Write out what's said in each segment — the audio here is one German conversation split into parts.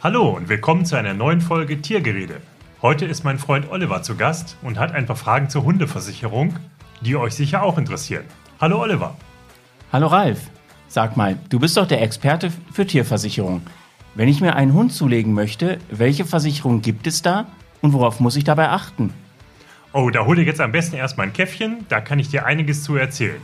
Hallo und willkommen zu einer neuen Folge Tiergerede. Heute ist mein Freund Oliver zu Gast und hat ein paar Fragen zur Hundeversicherung, die euch sicher auch interessieren. Hallo Oliver. Hallo Ralf. Sag mal, du bist doch der Experte für Tierversicherung. Wenn ich mir einen Hund zulegen möchte, welche Versicherung gibt es da und worauf muss ich dabei achten? Oh, da hol dir jetzt am besten erstmal ein Käffchen, da kann ich dir einiges zu erzählen.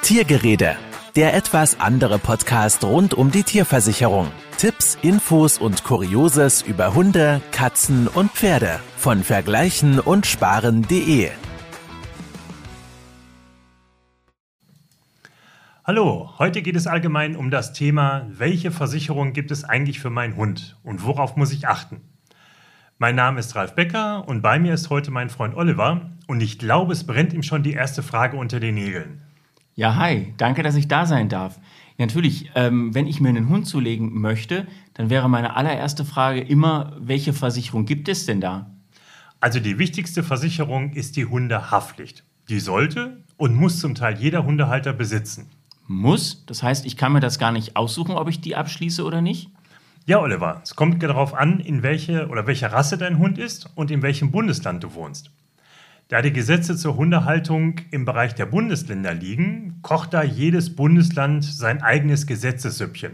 Tiergerede, der etwas andere Podcast rund um die Tierversicherung. Tipps, Infos und Kurioses über Hunde, Katzen und Pferde von vergleichen und sparen.de. Hallo, heute geht es allgemein um das Thema, welche Versicherung gibt es eigentlich für meinen Hund und worauf muss ich achten? Mein Name ist Ralf Becker und bei mir ist heute mein Freund Oliver und ich glaube, es brennt ihm schon die erste Frage unter den Nägeln. Ja, hi, danke, dass ich da sein darf. Ja, natürlich, ähm, wenn ich mir einen Hund zulegen möchte, dann wäre meine allererste Frage immer, welche Versicherung gibt es denn da? Also die wichtigste Versicherung ist die Hundehaftpflicht. Die sollte und muss zum Teil jeder Hundehalter besitzen. Muss? Das heißt, ich kann mir das gar nicht aussuchen, ob ich die abschließe oder nicht? Ja, Oliver, es kommt darauf an, in welche oder welcher Rasse dein Hund ist und in welchem Bundesland du wohnst. Da die Gesetze zur Hundehaltung im Bereich der Bundesländer liegen, kocht da jedes Bundesland sein eigenes Gesetzessüppchen.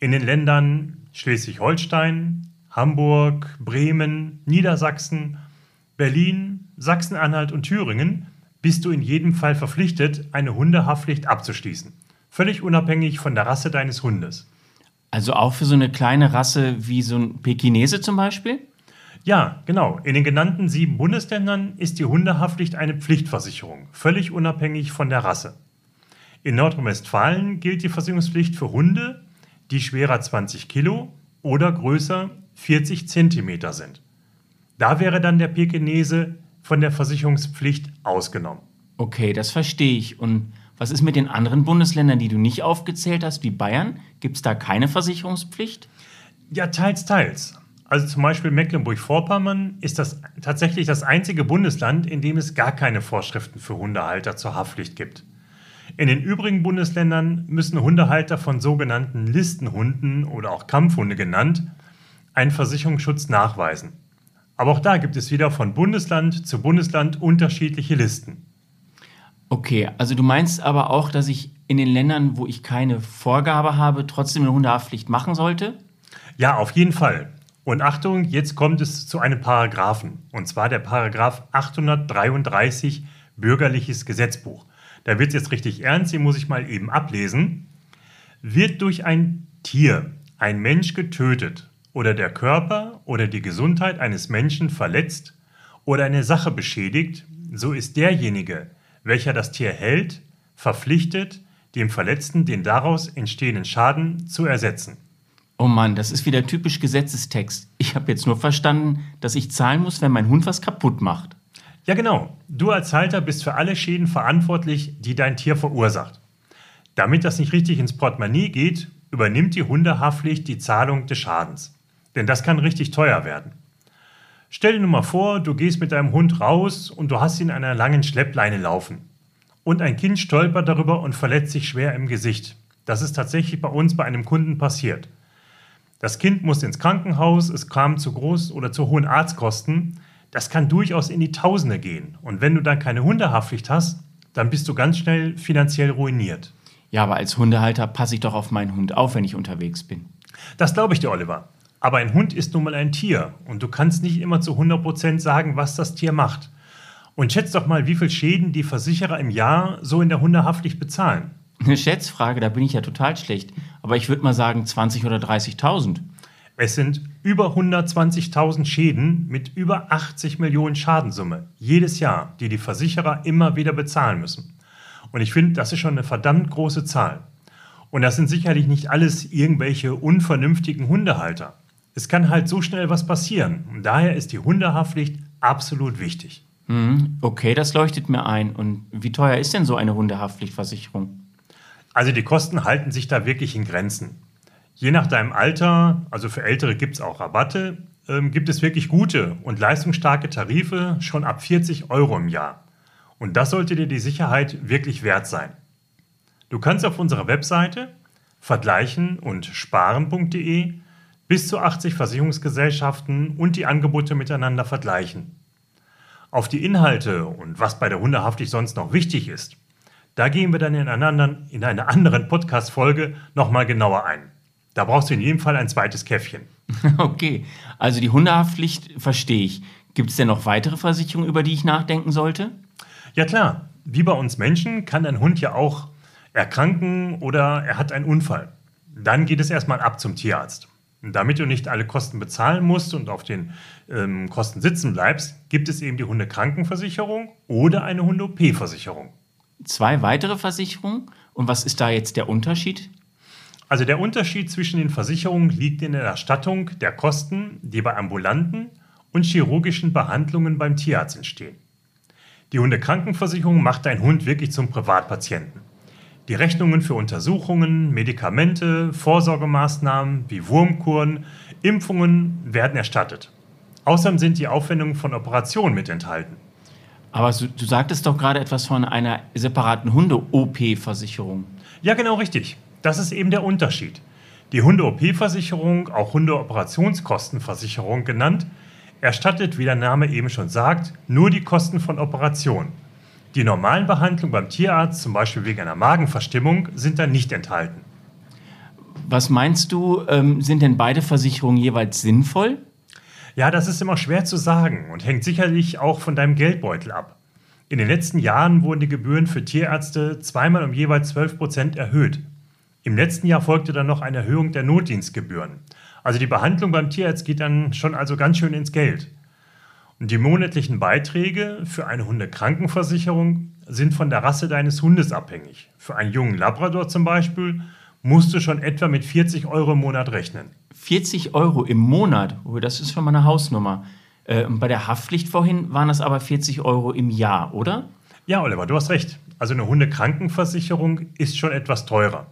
In den Ländern Schleswig-Holstein, Hamburg, Bremen, Niedersachsen, Berlin, Sachsen-Anhalt und Thüringen bist du in jedem Fall verpflichtet, eine Hundehaftpflicht abzuschließen. Völlig unabhängig von der Rasse deines Hundes. Also auch für so eine kleine Rasse wie so ein Pekinese zum Beispiel? Ja, genau. In den genannten sieben Bundesländern ist die Hundehaftpflicht eine Pflichtversicherung, völlig unabhängig von der Rasse. In Nordrhein-Westfalen gilt die Versicherungspflicht für Hunde, die schwerer 20 Kilo oder größer 40 Zentimeter sind. Da wäre dann der Pekinese von der Versicherungspflicht ausgenommen. Okay, das verstehe ich. Und was ist mit den anderen Bundesländern, die du nicht aufgezählt hast, wie Bayern? Gibt es da keine Versicherungspflicht? Ja, teils, teils. Also zum Beispiel Mecklenburg-Vorpommern ist das tatsächlich das einzige Bundesland, in dem es gar keine Vorschriften für Hundehalter zur Haftpflicht gibt. In den übrigen Bundesländern müssen Hundehalter von sogenannten Listenhunden oder auch Kampfhunde genannt einen Versicherungsschutz nachweisen. Aber auch da gibt es wieder von Bundesland zu Bundesland unterschiedliche Listen. Okay, also du meinst aber auch, dass ich in den Ländern, wo ich keine Vorgabe habe, trotzdem eine Hundehaftpflicht machen sollte? Ja, auf jeden Fall. Und Achtung, jetzt kommt es zu einem Paragraphen. Und zwar der Paragraph 833 Bürgerliches Gesetzbuch. Da wird es jetzt richtig ernst, den muss ich mal eben ablesen. Wird durch ein Tier ein Mensch getötet oder der Körper oder die Gesundheit eines Menschen verletzt oder eine Sache beschädigt, so ist derjenige, welcher das Tier hält, verpflichtet, dem Verletzten den daraus entstehenden Schaden zu ersetzen. Oh Mann, das ist wieder typisch Gesetzestext. Ich habe jetzt nur verstanden, dass ich zahlen muss, wenn mein Hund was kaputt macht. Ja, genau. Du als Halter bist für alle Schäden verantwortlich, die dein Tier verursacht. Damit das nicht richtig ins Portemonnaie geht, übernimmt die Hundehaftpflicht die Zahlung des Schadens. Denn das kann richtig teuer werden. Stell dir nur mal vor, du gehst mit deinem Hund raus und du hast ihn an einer langen Schleppleine laufen. Und ein Kind stolpert darüber und verletzt sich schwer im Gesicht. Das ist tatsächlich bei uns bei einem Kunden passiert. Das Kind muss ins Krankenhaus, es kam zu groß oder zu hohen Arztkosten. Das kann durchaus in die Tausende gehen. Und wenn du dann keine Hundehaftpflicht hast, dann bist du ganz schnell finanziell ruiniert. Ja, aber als Hundehalter passe ich doch auf meinen Hund auf, wenn ich unterwegs bin. Das glaube ich dir, Oliver. Aber ein Hund ist nun mal ein Tier und du kannst nicht immer zu 100% sagen, was das Tier macht. Und schätz doch mal, wie viel Schäden die Versicherer im Jahr so in der Hundehaftpflicht bezahlen. Eine Schätzfrage, da bin ich ja total schlecht. Aber ich würde mal sagen 20.000 oder 30.000. Es sind über 120.000 Schäden mit über 80 Millionen Schadensumme jedes Jahr, die die Versicherer immer wieder bezahlen müssen. Und ich finde, das ist schon eine verdammt große Zahl. Und das sind sicherlich nicht alles irgendwelche unvernünftigen Hundehalter. Es kann halt so schnell was passieren. Und daher ist die Hundehaftpflicht absolut wichtig. Mhm, okay, das leuchtet mir ein. Und wie teuer ist denn so eine Hundehaftpflichtversicherung? Also die Kosten halten sich da wirklich in Grenzen. Je nach deinem Alter, also für Ältere gibt es auch Rabatte, ähm, gibt es wirklich gute und leistungsstarke Tarife schon ab 40 Euro im Jahr. Und das sollte dir die Sicherheit wirklich wert sein. Du kannst auf unserer Webseite vergleichen und sparen.de bis zu 80 Versicherungsgesellschaften und die Angebote miteinander vergleichen. Auf die Inhalte und was bei der Hundehaftpflicht sonst noch wichtig ist, da gehen wir dann in, anderen, in einer anderen Podcast-Folge nochmal genauer ein. Da brauchst du in jedem Fall ein zweites Käffchen. Okay, also die Hundehaftpflicht verstehe ich. Gibt es denn noch weitere Versicherungen, über die ich nachdenken sollte? Ja klar, wie bei uns Menschen kann ein Hund ja auch erkranken oder er hat einen Unfall. Dann geht es erstmal ab zum Tierarzt. Damit du nicht alle Kosten bezahlen musst und auf den ähm, Kosten sitzen bleibst, gibt es eben die Hundekrankenversicherung oder eine Hunde-OP-Versicherung. Zwei weitere Versicherungen? Und was ist da jetzt der Unterschied? Also der Unterschied zwischen den Versicherungen liegt in der Erstattung der Kosten, die bei ambulanten und chirurgischen Behandlungen beim Tierarzt entstehen. Die Hundekrankenversicherung macht deinen Hund wirklich zum Privatpatienten. Die Rechnungen für Untersuchungen, Medikamente, Vorsorgemaßnahmen wie Wurmkuren, Impfungen werden erstattet. Außerdem sind die Aufwendungen von Operationen mit enthalten. Aber du, du sagtest doch gerade etwas von einer separaten Hunde-OP-Versicherung. Ja, genau richtig. Das ist eben der Unterschied. Die Hunde-OP-Versicherung, auch Hunde-Operationskostenversicherung genannt, erstattet, wie der Name eben schon sagt, nur die Kosten von Operationen. Die normalen Behandlungen beim Tierarzt, zum Beispiel wegen einer Magenverstimmung, sind dann nicht enthalten. Was meinst du, ähm, sind denn beide Versicherungen jeweils sinnvoll? Ja, das ist immer schwer zu sagen und hängt sicherlich auch von deinem Geldbeutel ab. In den letzten Jahren wurden die Gebühren für Tierärzte zweimal um jeweils 12 Prozent erhöht. Im letzten Jahr folgte dann noch eine Erhöhung der Notdienstgebühren. Also die Behandlung beim Tierarzt geht dann schon also ganz schön ins Geld. Und die monatlichen Beiträge für eine Hundekrankenversicherung sind von der Rasse deines Hundes abhängig. Für einen jungen Labrador zum Beispiel musst du schon etwa mit 40 Euro im Monat rechnen. 40 Euro im Monat? Oh, das ist schon mal eine Hausnummer. Äh, bei der Haftpflicht vorhin waren das aber 40 Euro im Jahr, oder? Ja, Oliver, du hast recht. Also eine Hundekrankenversicherung ist schon etwas teurer.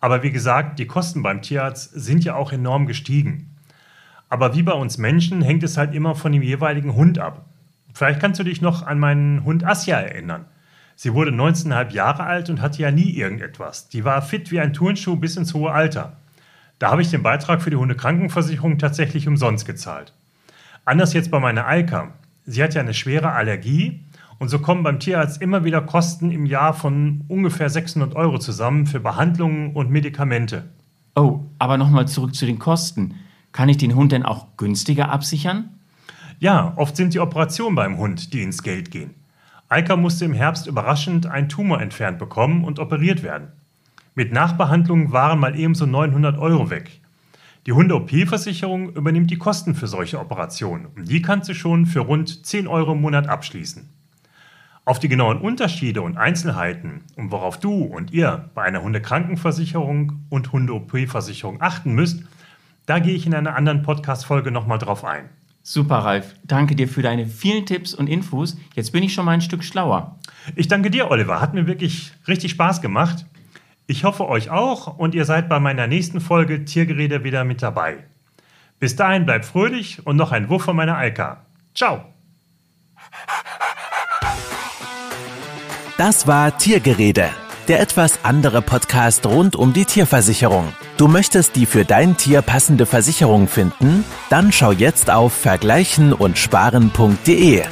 Aber wie gesagt, die Kosten beim Tierarzt sind ja auch enorm gestiegen. Aber wie bei uns Menschen hängt es halt immer von dem jeweiligen Hund ab. Vielleicht kannst du dich noch an meinen Hund Asja erinnern. Sie wurde 19,5 Jahre alt und hatte ja nie irgendetwas. Die war fit wie ein Turnschuh bis ins hohe Alter. Da habe ich den Beitrag für die Hundekrankenversicherung tatsächlich umsonst gezahlt. Anders jetzt bei meiner Alka. Sie hat ja eine schwere Allergie und so kommen beim Tierarzt immer wieder Kosten im Jahr von ungefähr 600 Euro zusammen für Behandlungen und Medikamente. Oh, aber nochmal zurück zu den Kosten. Kann ich den Hund denn auch günstiger absichern? Ja, oft sind die Operationen beim Hund, die ins Geld gehen. Eika musste im Herbst überraschend einen Tumor entfernt bekommen und operiert werden. Mit Nachbehandlungen waren mal ebenso 900 Euro weg. Die Hunde-OP-Versicherung übernimmt die Kosten für solche Operationen und die kannst du schon für rund 10 Euro im Monat abschließen. Auf die genauen Unterschiede und Einzelheiten und worauf du und ihr bei einer Hundekrankenversicherung und Hunde-OP-Versicherung achten müsst, da gehe ich in einer anderen Podcast-Folge nochmal drauf ein. Super, Ralf. Danke dir für deine vielen Tipps und Infos. Jetzt bin ich schon mal ein Stück schlauer. Ich danke dir, Oliver. Hat mir wirklich richtig Spaß gemacht. Ich hoffe euch auch und ihr seid bei meiner nächsten Folge Tiergerede wieder mit dabei. Bis dahin bleibt fröhlich und noch ein Wuff von meiner Alka. Ciao! Das war Tiergerede, der etwas andere Podcast rund um die Tierversicherung. Du möchtest die für dein Tier passende Versicherung finden? Dann schau jetzt auf vergleichen und sparen.de.